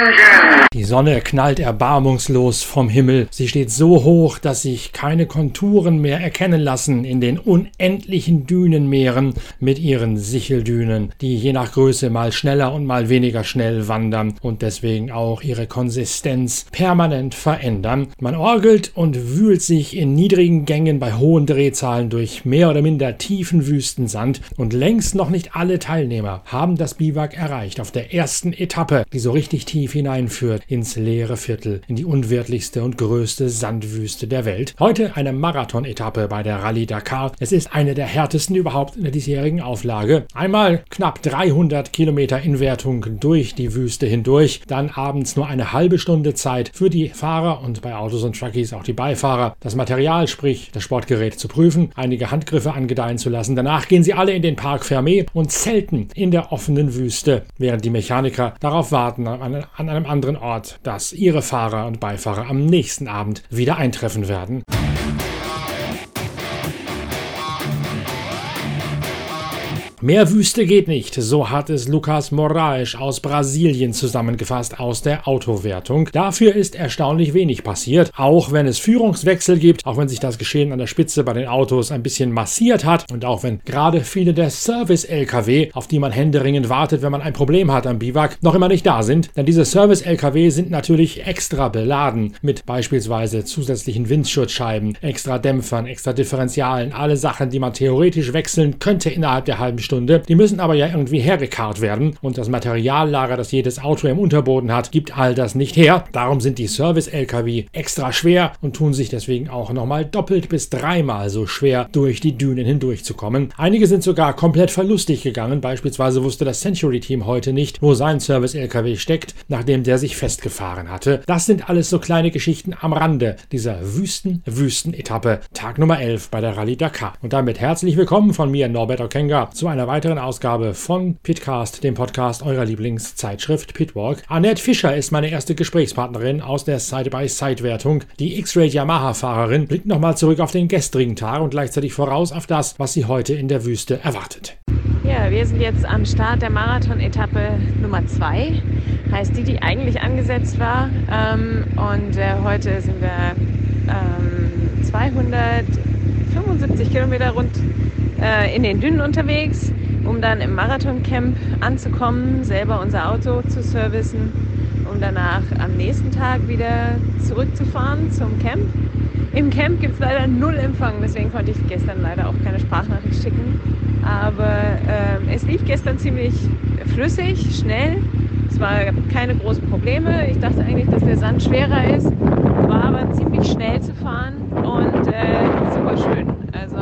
engine. Die Sonne knallt erbarmungslos vom Himmel. Sie steht so hoch, dass sich keine Konturen mehr erkennen lassen in den unendlichen Dünenmeeren mit ihren Sicheldünen, die je nach Größe mal schneller und mal weniger schnell wandern und deswegen auch ihre Konsistenz permanent verändern. Man orgelt und wühlt sich in niedrigen Gängen bei hohen Drehzahlen durch mehr oder minder tiefen Wüstensand und längst noch nicht alle Teilnehmer haben das Biwak erreicht auf der ersten Etappe, die so richtig tief hineinführt ins leere Viertel, in die unwirtlichste und größte Sandwüste der Welt. Heute eine Marathon-Etappe bei der Rallye Dakar. Es ist eine der härtesten überhaupt in der diesjährigen Auflage. Einmal knapp 300 Kilometer Inwertung durch die Wüste hindurch, dann abends nur eine halbe Stunde Zeit für die Fahrer und bei Autos und Truckies auch die Beifahrer, das Material, sprich das Sportgerät zu prüfen, einige Handgriffe angedeihen zu lassen. Danach gehen sie alle in den Park Fermé und zelten in der offenen Wüste, während die Mechaniker darauf warten, an, an einem anderen Ort Ort, dass ihre Fahrer und Beifahrer am nächsten Abend wieder eintreffen werden. Mehr Wüste geht nicht, so hat es Lucas Moraes aus Brasilien zusammengefasst aus der Autowertung. Dafür ist erstaunlich wenig passiert, auch wenn es Führungswechsel gibt, auch wenn sich das Geschehen an der Spitze bei den Autos ein bisschen massiert hat und auch wenn gerade viele der Service-LKW, auf die man händeringend wartet, wenn man ein Problem hat am Biwak, noch immer nicht da sind. Denn diese Service-LKW sind natürlich extra beladen mit beispielsweise zusätzlichen Windschutzscheiben, extra Dämpfern, extra Differentialen, alle Sachen, die man theoretisch wechseln könnte innerhalb der halben Stunde Stunde. Die müssen aber ja irgendwie hergekarrt werden und das Materiallager, das jedes Auto im Unterboden hat, gibt all das nicht her. Darum sind die Service-LKW extra schwer und tun sich deswegen auch nochmal doppelt bis dreimal so schwer, durch die Dünen hindurchzukommen. Einige sind sogar komplett verlustig gegangen. Beispielsweise wusste das Century-Team heute nicht, wo sein Service-LKW steckt, nachdem der sich festgefahren hatte. Das sind alles so kleine Geschichten am Rande dieser Wüsten-Wüsten-Etappe. Tag Nummer 11 bei der Rallye Dakar. Und damit herzlich willkommen von mir, Norbert Okenga, zu einer einer weiteren Ausgabe von Pitcast, dem Podcast eurer Lieblingszeitschrift Pitwalk. Annette Fischer ist meine erste Gesprächspartnerin aus der Side-by-Side-Wertung. Die X-Raid Yamaha-Fahrerin blickt nochmal zurück auf den gestrigen Tag und gleichzeitig voraus auf das, was sie heute in der Wüste erwartet. Ja, wir sind jetzt am Start der Marathon-Etappe Nummer 2, heißt die, die eigentlich angesetzt war. Ähm, und äh, heute sind wir ähm, 275 Kilometer rund äh, in den Dünen unterwegs, um dann im Marathoncamp anzukommen, selber unser Auto zu servicen, um danach am nächsten Tag wieder zurückzufahren zum Camp. Im Camp gibt es leider null Empfang, deswegen konnte ich gestern leider auch keine Sprachnachricht schicken. Aber äh, es lief gestern ziemlich flüssig, schnell. Es war keine großen Probleme. Ich dachte eigentlich, dass der Sand schwerer ist, war aber ziemlich schnell zu fahren und äh, super schön. Also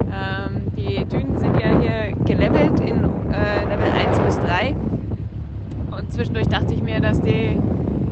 ähm, die Dünen sind ja hier gelevelt in äh, Level 1 bis 3. Und zwischendurch dachte ich mir, dass die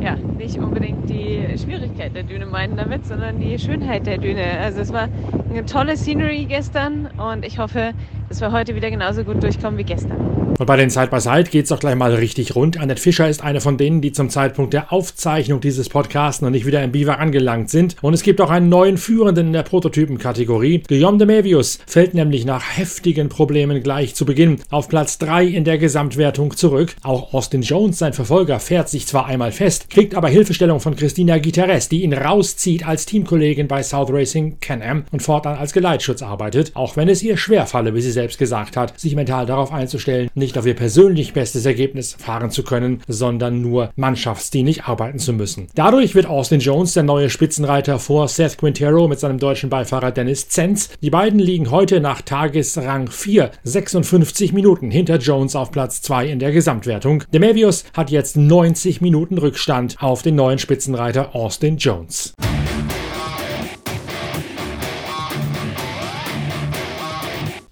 ja, nicht unbedingt die Schwierigkeit der Düne meinen damit, sondern die Schönheit der Düne. Also es war eine tolle Scenery gestern und ich hoffe, dass wir heute wieder genauso gut durchkommen wie gestern. Und bei den Side by Side geht es doch gleich mal richtig rund. Annette Fischer ist eine von denen, die zum Zeitpunkt der Aufzeichnung dieses Podcasts noch nicht wieder im Biwak angelangt sind. Und es gibt auch einen neuen Führenden in der Prototypenkategorie. Guillaume de Mevius fällt nämlich nach heftigen Problemen gleich zu Beginn auf Platz 3 in der Gesamtwertung zurück. Auch Austin Jones, sein Verfolger, fährt sich zwar einmal fest, kriegt aber Hilfestellung von Christina Guterres, die ihn rauszieht als Teamkollegin bei South Racing Can-Am und fortan als Geleitschutz arbeitet, auch wenn es ihr schwerfalle, wie sie selbst gesagt hat, sich mental darauf einzustellen, nicht auf ihr persönlich bestes Ergebnis fahren zu können, sondern nur mannschaftsdienlich arbeiten zu müssen. Dadurch wird Austin Jones der neue Spitzenreiter vor Seth Quintero mit seinem deutschen Beifahrer Dennis Zenz. Die beiden liegen heute nach Tagesrang 4 56 Minuten hinter Jones auf Platz 2 in der Gesamtwertung. Demavius hat jetzt 90 Minuten Rückstand auf den neuen Spitzenreiter Austin Jones.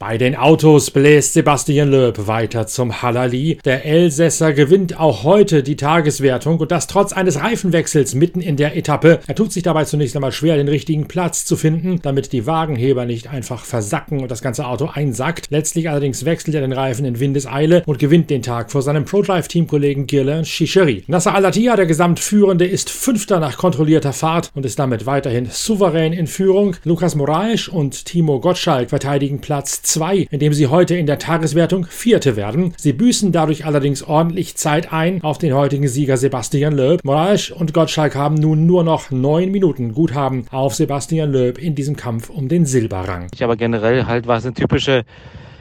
Bei den Autos bläst Sebastian Loeb weiter zum Halali. Der Elsässer gewinnt auch heute die Tageswertung und das trotz eines Reifenwechsels mitten in der Etappe. Er tut sich dabei zunächst einmal schwer, den richtigen Platz zu finden, damit die Wagenheber nicht einfach versacken und das ganze Auto einsackt. Letztlich allerdings wechselt er den Reifen in Windeseile und gewinnt den Tag vor seinem ProDrive-Teamkollegen Guerlain Chichery. Nasser Al-Attiyah, der Gesamtführende, ist Fünfter nach kontrollierter Fahrt und ist damit weiterhin souverän in Führung. Lukas Moraes und Timo Gottschalk verteidigen Platz 2, indem sie heute in der Tageswertung Vierte werden. Sie büßen dadurch allerdings ordentlich Zeit ein auf den heutigen Sieger Sebastian Loeb. Moraes und Gottschalk haben nun nur noch neun Minuten Guthaben auf Sebastian Loeb in diesem Kampf um den Silberrang. Ich aber generell halt war es eine typische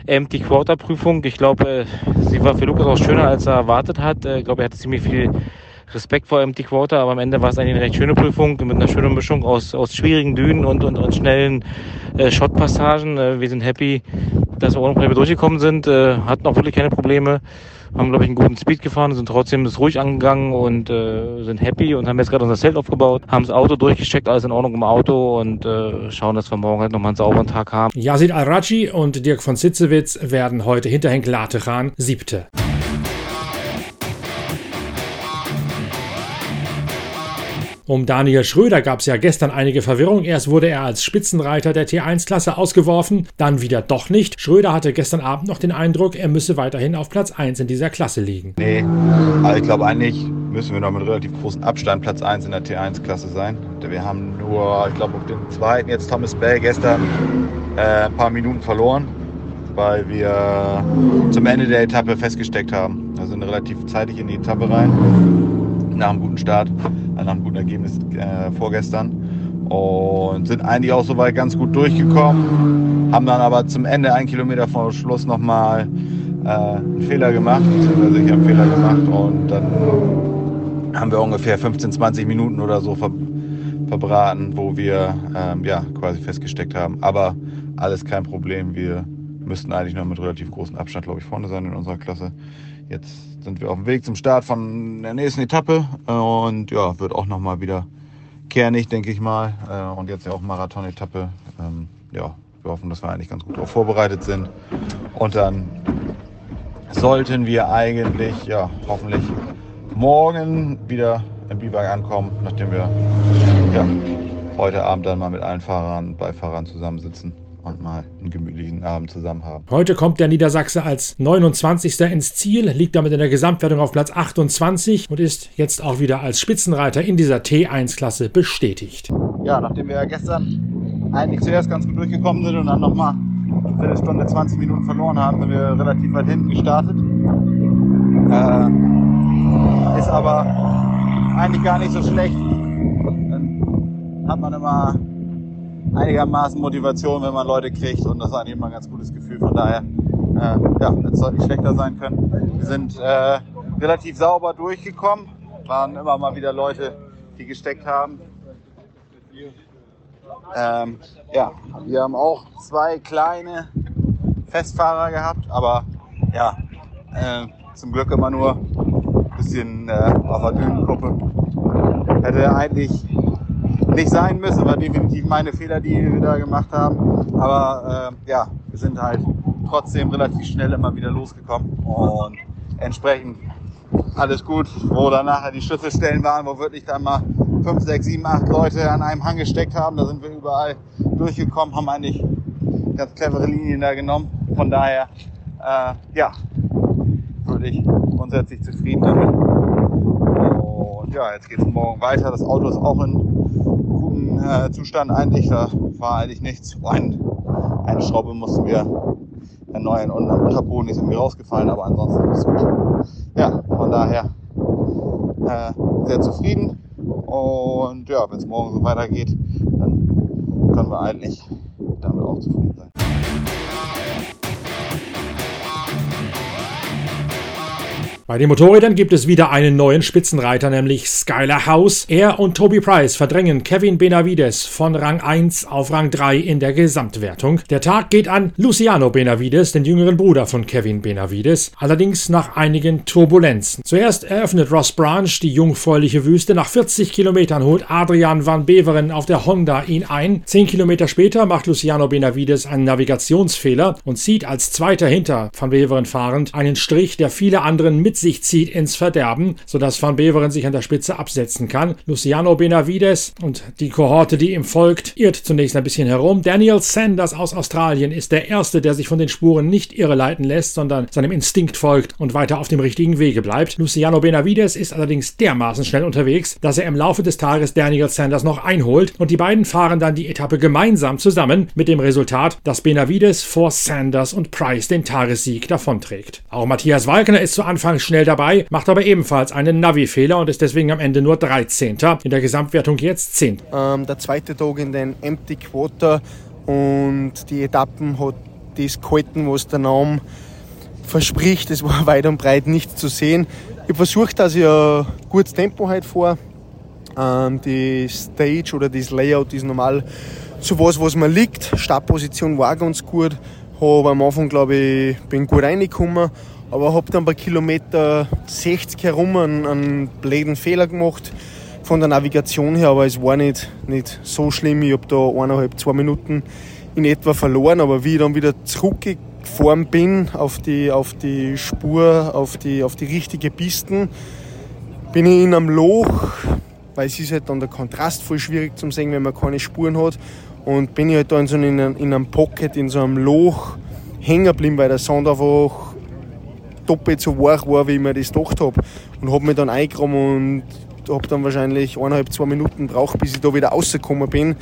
Empty Quarter Prüfung. Ich glaube, sie war für Lukas auch schöner, als er erwartet hat. Ich glaube, er hatte ziemlich viel Respekt vor Empty Quarter, aber am Ende war es eigentlich eine recht schöne Prüfung mit einer schönen Mischung aus, aus schwierigen Dünen und, und, und schnellen äh, Shot-Passagen. Äh, wir sind happy, dass wir ohne Probleme durchgekommen sind, äh, hatten auch wirklich keine Probleme, haben, glaube ich, einen guten Speed gefahren, sind trotzdem das ruhig angegangen und äh, sind happy und haben jetzt gerade unser Zelt aufgebaut, haben das Auto durchgecheckt, alles in Ordnung im Auto und äh, schauen, dass wir morgen halt nochmal einen sauberen Tag haben. Yazid Al-Raji und Dirk von Sitzewitz werden heute hinter Henk Latechan Siebte. Um Daniel Schröder gab es ja gestern einige Verwirrung. Erst wurde er als Spitzenreiter der T1-Klasse ausgeworfen, dann wieder doch nicht. Schröder hatte gestern Abend noch den Eindruck, er müsse weiterhin auf Platz 1 in dieser Klasse liegen. Nee, also ich glaube eigentlich müssen wir noch mit relativ großem Abstand Platz 1 in der T1-Klasse sein. Wir haben nur, ich glaube, auf dem zweiten jetzt Thomas Bell gestern äh, ein paar Minuten verloren, weil wir zum Ende der Etappe festgesteckt haben. Also sind relativ zeitig in die Etappe rein, nach einem guten Start nach einem guten Ergebnis äh, vorgestern. Und sind eigentlich auch soweit ganz gut durchgekommen. Haben dann aber zum Ende, ein Kilometer vor Schluss, nochmal äh, einen Fehler gemacht, beziehungsweise ich habe Fehler gemacht. Und dann haben wir ungefähr 15, 20 Minuten oder so ver verbraten, wo wir ähm, ja, quasi festgesteckt haben. Aber alles kein Problem. Wir müssten eigentlich noch mit relativ großem Abstand, glaube ich, vorne sein in unserer Klasse. Jetzt sind wir auf dem Weg zum Start von der nächsten Etappe und ja, wird auch nochmal wieder kernig, denke ich mal. Äh, und jetzt ja auch Marathon-Etappe. Ähm, ja, wir hoffen, dass wir eigentlich ganz gut darauf vorbereitet sind. Und dann sollten wir eigentlich, ja, hoffentlich morgen wieder im Biberg ankommen, nachdem wir ja, heute Abend dann mal mit allen Fahrern und Beifahrern zusammensitzen und mal einen gemütlichen Abend zusammen haben. Heute kommt der Niedersachse als 29. ins Ziel, liegt damit in der Gesamtwertung auf Platz 28 und ist jetzt auch wieder als Spitzenreiter in dieser T1-Klasse bestätigt. Ja, nachdem wir ja gestern eigentlich zuerst ganz gut durchgekommen sind und dann nochmal eine Stunde 20 Minuten verloren haben, sind wir relativ weit hinten gestartet. Äh, ist aber eigentlich gar nicht so schlecht. Dann hat man immer einigermaßen Motivation, wenn man Leute kriegt und das ist eigentlich immer ein ganz gutes Gefühl. Von daher, äh, ja, es sollte nicht schlechter sein können. Wir sind äh, relativ sauber durchgekommen, waren immer mal wieder Leute, die gesteckt haben. Ähm, ja, wir haben auch zwei kleine Festfahrer gehabt, aber ja, äh, zum Glück immer nur ein bisschen äh, auf der Dünengruppe. Hätte eigentlich nicht sein müssen. War definitiv meine Fehler, die wir da gemacht haben. Aber äh, ja, wir sind halt trotzdem relativ schnell immer wieder losgekommen und entsprechend alles gut. Wo dann nachher die Schlüsselstellen waren, wo wirklich dann mal fünf, sechs, sieben, acht Leute an einem Hang gesteckt haben, da sind wir überall durchgekommen, haben eigentlich ganz clevere Linien da genommen. Von daher, äh, ja, würde ich grundsätzlich zufrieden damit. Und ja, jetzt geht es morgen weiter. Das Auto ist auch in äh, Zustand eigentlich. Da war eigentlich nichts. Ein, eine Schraube mussten wir erneuern und am Unterboden ist irgendwie rausgefallen, aber ansonsten ist gut. Ja, von daher äh, sehr zufrieden. Und ja, wenn es morgen so weitergeht, dann können wir eigentlich damit auch zufrieden sein. Bei den Motorrädern gibt es wieder einen neuen Spitzenreiter, nämlich Skylar House. Er und Toby Price verdrängen Kevin Benavides von Rang 1 auf Rang 3 in der Gesamtwertung. Der Tag geht an Luciano Benavides, den jüngeren Bruder von Kevin Benavides, allerdings nach einigen Turbulenzen. Zuerst eröffnet Ross Branch die jungfräuliche Wüste. Nach 40 Kilometern holt Adrian van Beveren auf der Honda ihn ein. Zehn Kilometer später macht Luciano Benavides einen Navigationsfehler und zieht als Zweiter hinter van Beveren fahrend einen Strich, der viele anderen mit sich zieht ins Verderben, sodass Van Beveren sich an der Spitze absetzen kann. Luciano Benavides und die Kohorte, die ihm folgt, irrt zunächst ein bisschen herum. Daniel Sanders aus Australien ist der Erste, der sich von den Spuren nicht irreleiten lässt, sondern seinem Instinkt folgt und weiter auf dem richtigen Wege bleibt. Luciano Benavides ist allerdings dermaßen schnell unterwegs, dass er im Laufe des Tages Daniel Sanders noch einholt und die beiden fahren dann die Etappe gemeinsam zusammen mit dem Resultat, dass Benavides vor Sanders und Price den Tagessieg davonträgt. Auch Matthias Walkner ist zu Anfang schnell dabei, macht aber ebenfalls einen Navi-Fehler und ist deswegen am Ende nur 13. In der Gesamtwertung jetzt 10. Ähm, der zweite Tag in den Empty Quarter und die Etappen hat das gehalten, was der Name verspricht. Es war weit und breit nicht zu sehen. Ich habe versucht, dass ich ein gutes Tempo heute fahre. Ähm, die Stage oder das Layout ist normal so was, was mir liegt. Startposition war ganz gut. Habe am Anfang, glaube ich, bin gut reingekommen, aber habe dann bei Kilometer 60 herum einen, einen blöden Fehler gemacht von der Navigation her, aber es war nicht, nicht so schlimm. Ich habe da eineinhalb, zwei Minuten in etwa verloren, aber wie ich dann wieder zurückgefahren bin auf die, auf die Spur, auf die, auf die richtige Pisten, bin ich in einem Loch, weil es ist halt dann der Kontrast voll schwierig zu sehen, wenn man keine Spuren hat. Und bin ich halt da in, so einem, in einem Pocket, in so einem Loch hängen geblieben, weil der Sand einfach doppelt so weich war, wie ich mir das gedacht habe. Und habe mich dann eingegraben und habe dann wahrscheinlich eineinhalb, zwei Minuten braucht, bis ich da wieder rausgekommen bin.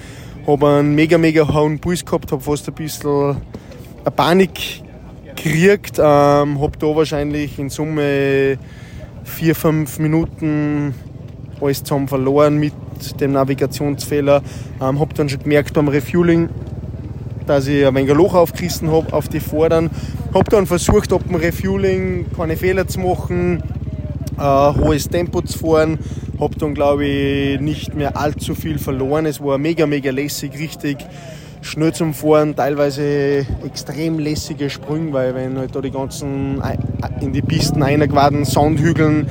Habe einen mega, mega hohen Puls gehabt, habe fast ein bisschen eine Panik gekriegt. Ähm, habe da wahrscheinlich in Summe vier, fünf Minuten alles zusammen verloren mit dem Navigationsfehler. Ähm, habe dann schon gemerkt beim Refueling, dass ich ein wenig Loch aufgerissen habe auf die Vordern. Habe dann versucht, ab dem Refueling keine Fehler zu machen, äh, hohes Tempo zu fahren. Habe dann, glaube ich, nicht mehr allzu viel verloren. Es war mega, mega lässig, richtig schnell zum Fahren, teilweise extrem lässige Sprünge, weil wenn halt da die ganzen in die Pisten eingewaden Sandhügeln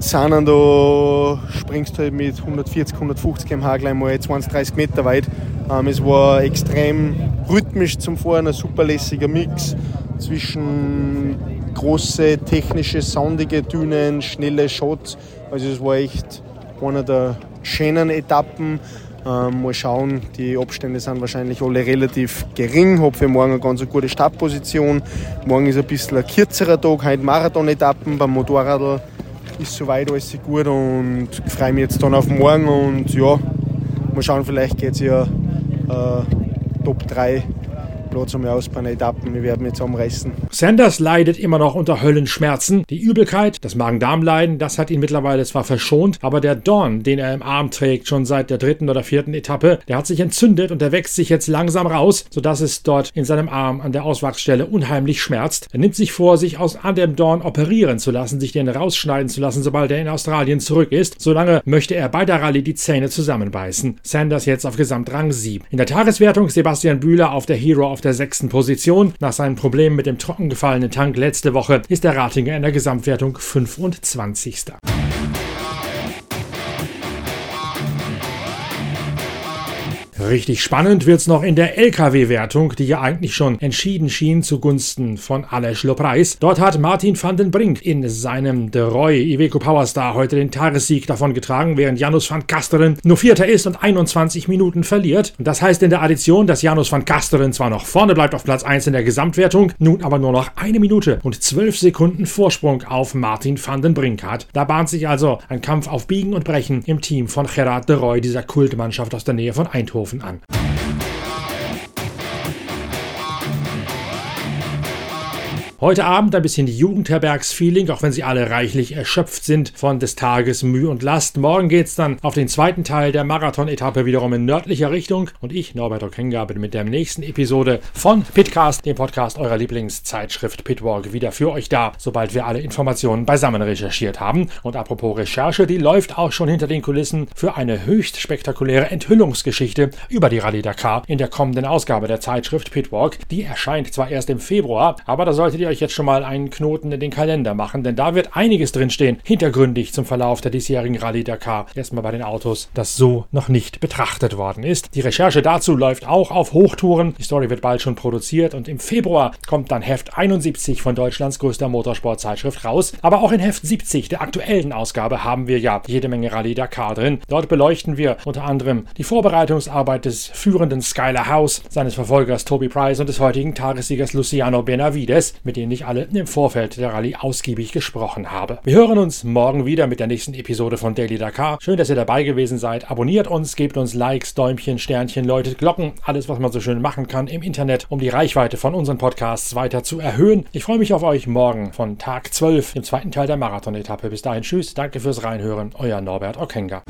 da springst du halt mit 140, 150 km/h gleich mal 20, 30 Meter weit. Ähm, es war extrem rhythmisch zum Fahren, ein super lässiger Mix zwischen große, technische, sandige Dünen, schnelle Shots. Also es war echt eine der schönen Etappen. Ähm, mal schauen, die Abstände sind wahrscheinlich alle relativ gering. Habe für morgen eine ganz gute Startposition. Morgen ist ein bisschen ein kürzerer Tag, heute Marathon-Etappen. Beim Motorradl ist soweit alles gut und freue mich jetzt dann auf morgen. Und ja, mal schauen, vielleicht geht es ja äh, Top 3 Platz einmal aus bei einer Etappe. Wir werden jetzt umreißen. Sanders leidet immer noch unter Höllenschmerzen. Die Übelkeit, das Magen-Darm-Leiden, das hat ihn mittlerweile zwar verschont, aber der Dorn, den er im Arm trägt, schon seit der dritten oder vierten Etappe, der hat sich entzündet und der wächst sich jetzt langsam raus, sodass es dort in seinem Arm an der Auswachsstelle unheimlich schmerzt. Er nimmt sich vor, sich aus an dem Dorn operieren zu lassen, sich den rausschneiden zu lassen, sobald er in Australien zurück ist. Solange möchte er bei der Rallye die Zähne zusammenbeißen. Sanders jetzt auf Gesamtrang 7. In der Tageswertung Sebastian Bühler auf der Hero auf der sechsten Position. Nach seinen Problemen mit dem trockengefallenen Tank letzte Woche ist der Ratinger in der Gesamtwertung 25. Richtig spannend wird's noch in der LKW-Wertung, die ja eigentlich schon entschieden schien zugunsten von Aleš Lopreis. Dort hat Martin van den Brink in seinem De Roy Iveco Powerstar heute den Tagessieg davongetragen, während Janus van Kasteren nur Vierter ist und 21 Minuten verliert. Das heißt in der Addition, dass Janus van Kasteren zwar noch vorne bleibt auf Platz 1 in der Gesamtwertung, nun aber nur noch eine Minute und 12 Sekunden Vorsprung auf Martin van den Brink hat. Da bahnt sich also ein Kampf auf Biegen und Brechen im Team von Gerard de Roy, dieser Kultmannschaft aus der Nähe von Eindhoven. Ofen an. Heute Abend ein bisschen Jugendherbergsfeeling, auch wenn sie alle reichlich erschöpft sind von des Tages Mühe und Last. Morgen geht's dann auf den zweiten Teil der Marathon-Etappe wiederum in nördlicher Richtung. Und ich, Norbert Okenga, bin mit der nächsten Episode von Pitcast, dem Podcast eurer Lieblingszeitschrift Pitwalk, wieder für euch da, sobald wir alle Informationen beisammen recherchiert haben. Und apropos Recherche, die läuft auch schon hinter den Kulissen für eine höchst spektakuläre Enthüllungsgeschichte über die Rallye Dakar in der kommenden Ausgabe der Zeitschrift Pitwalk. Die erscheint zwar erst im Februar, aber da solltet ihr ihr euch jetzt schon mal einen Knoten in den Kalender machen, denn da wird einiges drinstehen, hintergründig zum Verlauf der diesjährigen Rallye Dakar. Erstmal bei den Autos, das so noch nicht betrachtet worden ist. Die Recherche dazu läuft auch auf Hochtouren. Die Story wird bald schon produziert und im Februar kommt dann Heft 71 von Deutschlands größter Motorsportzeitschrift raus. Aber auch in Heft 70 der aktuellen Ausgabe haben wir ja jede Menge Rallye Dakar drin. Dort beleuchten wir unter anderem die Vorbereitungsarbeit des führenden Skyler House, seines Verfolgers Toby Price und des heutigen Tagessiegers Luciano Benavides, mit denen ich alle im Vorfeld der Rallye ausgiebig gesprochen habe. Wir hören uns morgen wieder mit der nächsten Episode von Daily Dakar. Schön, dass ihr dabei gewesen seid. Abonniert uns, gebt uns Likes, Däumchen, Sternchen, läutet Glocken, alles, was man so schön machen kann im Internet, um die Reichweite von unseren Podcasts weiter zu erhöhen. Ich freue mich auf euch morgen von Tag 12, dem zweiten Teil der Marathon-Etappe. Bis dahin, tschüss, danke fürs Reinhören, euer Norbert Okenga.